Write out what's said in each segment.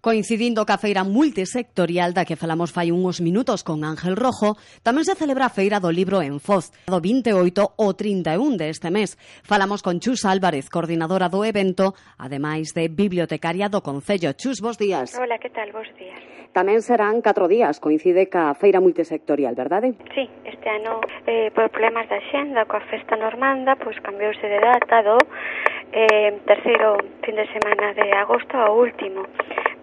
Coincidindo ca feira multisectorial da que falamos fai uns minutos con Ángel Rojo, tamén se celebra a Feira do Libro en Foz, do 28 ao 31 deste mes. Falamos con Chus Álvarez, coordinadora do evento, ademais de bibliotecaria do Concello. Chus, bos días. Hola, que tal? Bos días. Tamén serán catro días, coincide ca feira multisectorial, verdade? Sí, este ano, eh, por problemas da xenda, coa festa normanda, pois cambiouse de data do eh, terceiro fin de semana de agosto ao último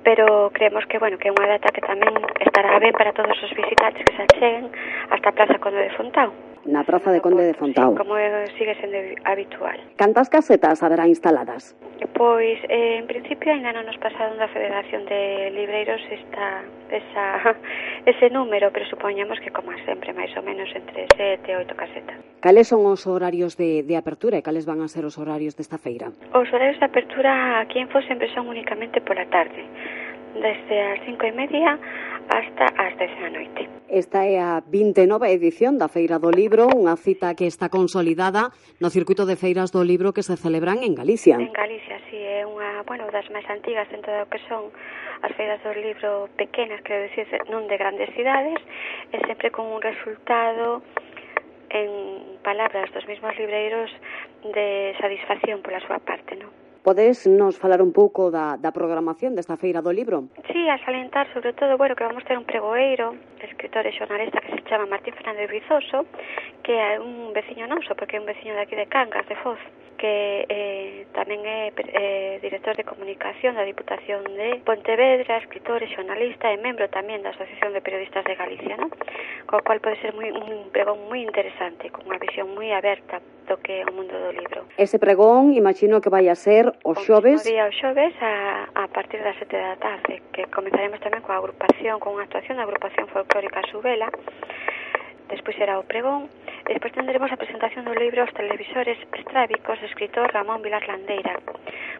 pero creemos que bueno que é unha data que tamén estará ben para todos os visitantes que se acheguen hasta a Plaza Conde de Fontao. Na Praza de Conde de Fontao. Sí, como sigue sendo habitual. Cantas casetas haberá instaladas? Pois, eh, en principio, ainda non nos pasaron da Federación de Libreiros esta, esa, ese número, pero supoñamos que, como sempre, máis ou menos entre sete e oito casetas. Cales son os horarios de, de apertura e cales van a ser os horarios desta feira? Os horarios de apertura aquí en Fos sempre son únicamente pola tarde, desde as cinco e media hasta as dez da noite. Esta é a 29 edición da Feira do Libro, unha cita que está consolidada no circuito de feiras do libro que se celebran en Galicia. En Galicia, sí, é unha, bueno, das máis antigas dentro do que son as feiras do libro pequenas, quero dicir, non de grandes cidades, e sempre con un resultado en palabras dos mesmos libreiros de satisfacción pola súa parte, non? Podes nos falar un pouco da, da programación desta feira do libro? Sí, a salientar sobre todo, bueno, que vamos ter un pregoeiro escritor e xornalista que se chama Martín Fernández Rizoso, que é un veciño noso, porque é un veciño de aquí de Cangas, de Foz que eh, tamén é eh, director de comunicación da Diputación de Pontevedra, escritor e xornalista e membro tamén da Asociación de Periodistas de Galicia, ¿no? Co cual pode ser moi, un pregón moi interesante, con unha visión moi aberta do que é o mundo do libro. Ese pregón, imagino que vai a ser o xoves... O día o xoves a, a partir das sete da tarde, que comenzaremos tamén coa agrupación, con unha actuación da agrupación folclórica Subela, despois será o pregón, Despois tendremos a presentación do libro Os televisores estrábicos do escritor Ramón Vilar Landeira,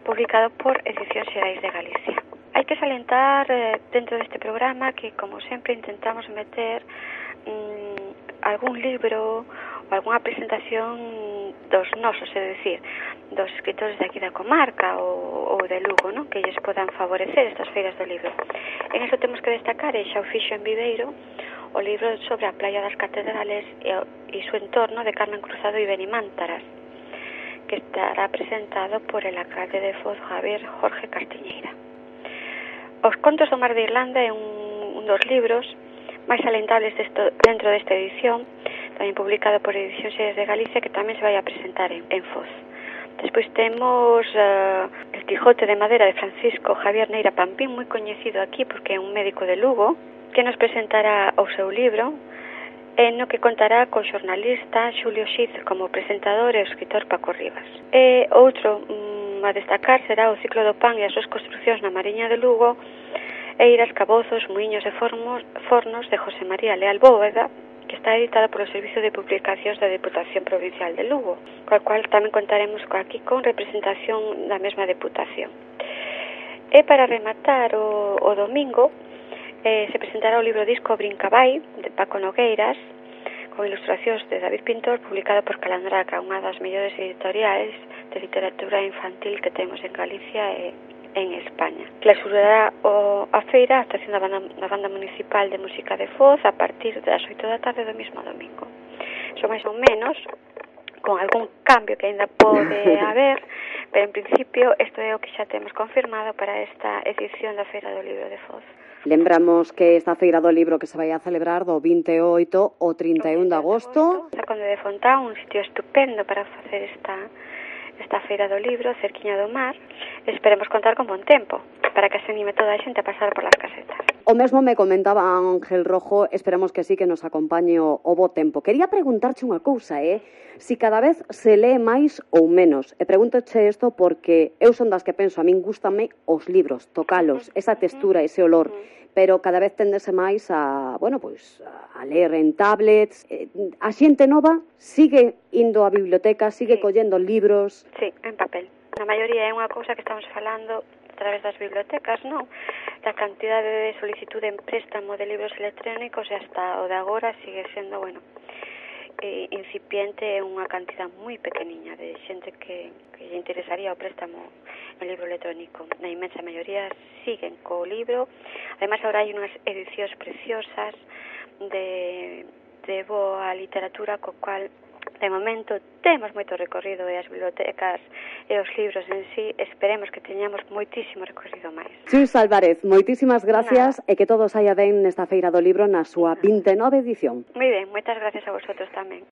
publicado por Edicións Xerais de Galicia. Hai que salientar eh, dentro deste programa que, como sempre, intentamos meter mm, algún libro ou algunha presentación dos nosos, é dicir, dos escritores de aquí da comarca ou, ou de Lugo, non? que lles podan favorecer estas feiras do libro. En eso temos que destacar, e xa o fixo en Viveiro, o libro sobre a playa das catedrales e, o, e su entorno de Carmen Cruzado e Benimántaras, que estará presentado por el alcalde de Foz Javier Jorge Castiñeira. Os contos do Mar de Irlanda é un, un dos libros máis alentables desto, dentro desta edición, tamén publicado por Edicións de Galicia, que tamén se vai a presentar en, en Foz. Despois temos uh, el Quijote de Madera de Francisco Javier Neira Pampín, moi coñecido aquí porque é un médico de Lugo, que nos presentará o seu libro, e no que contará co xornalista Xulio Xiz como presentador e o escritor Paco Rivas. E outro um, a destacar será o ciclo do pan e as súas construccións na Mariña de Lugo, e ir cabozos, muiños e formos, fornos de José María Leal Bóveda, que está editada polo Servicio de Publicacións da Deputación Provincial de Lugo, coa cual tamén contaremos aquí con representación da mesma deputación. E para rematar o, o domingo, eh, se presentará o libro disco Brincabai, de Paco Nogueiras, con ilustracións de David Pintor, publicado por Calandraca, unha das mellores editoriais de literatura infantil que temos en Galicia e en España. Clausurará o, a feira a actuación da banda, da banda municipal de música de Foz a partir das 8 da tarde do mismo domingo. Son máis ou menos con algún cambio que ainda pode haber, pero en principio isto é o que xa temos confirmado para esta edición da Feira do Libro de Foz. Lembramos que esta Feira do Libro que se vai a celebrar do 28 ao 31 de agosto. Na Conde de Fontán, un sitio estupendo para facer esta esta feira do libro cerquiña do mar e esperemos contar con bon tempo para que se anime toda a xente a pasar polas casetas. O mesmo me comentaba Ángel Rojo, esperamos que sí que nos acompañe o, o bo tempo. Quería preguntarche unha cousa, eh? Si cada vez se lee máis ou menos. E pregúntoche isto porque eu son das que penso, a min gustame os libros, tocalos, esa textura, ese olor pero cada vez tendese máis a, bueno, pois, a ler en tablets. Eh, a xente nova sigue indo á biblioteca, sigue sí. collendo libros. Sí, en papel. Na maioría é unha cousa que estamos falando a través das bibliotecas, non? Da cantidade de solicitud en préstamo de libros electrónicos e hasta o de agora sigue sendo, bueno, eh, incipiente é unha cantidad moi pequeniña de xente que, que lle interesaría o préstamo en libro electrónico. Na inmensa maioría siguen co libro. Ademais, agora hai unhas edicións preciosas de, de boa literatura co cual de momento temos moito recorrido e as bibliotecas e os libros en sí esperemos que teñamos moitísimo recorrido máis. Xus Álvarez, moitísimas gracias Nada. e que todos saia ben nesta Feira do Libro na súa 29 edición. Moi ben, moitas gracias a vosotros tamén.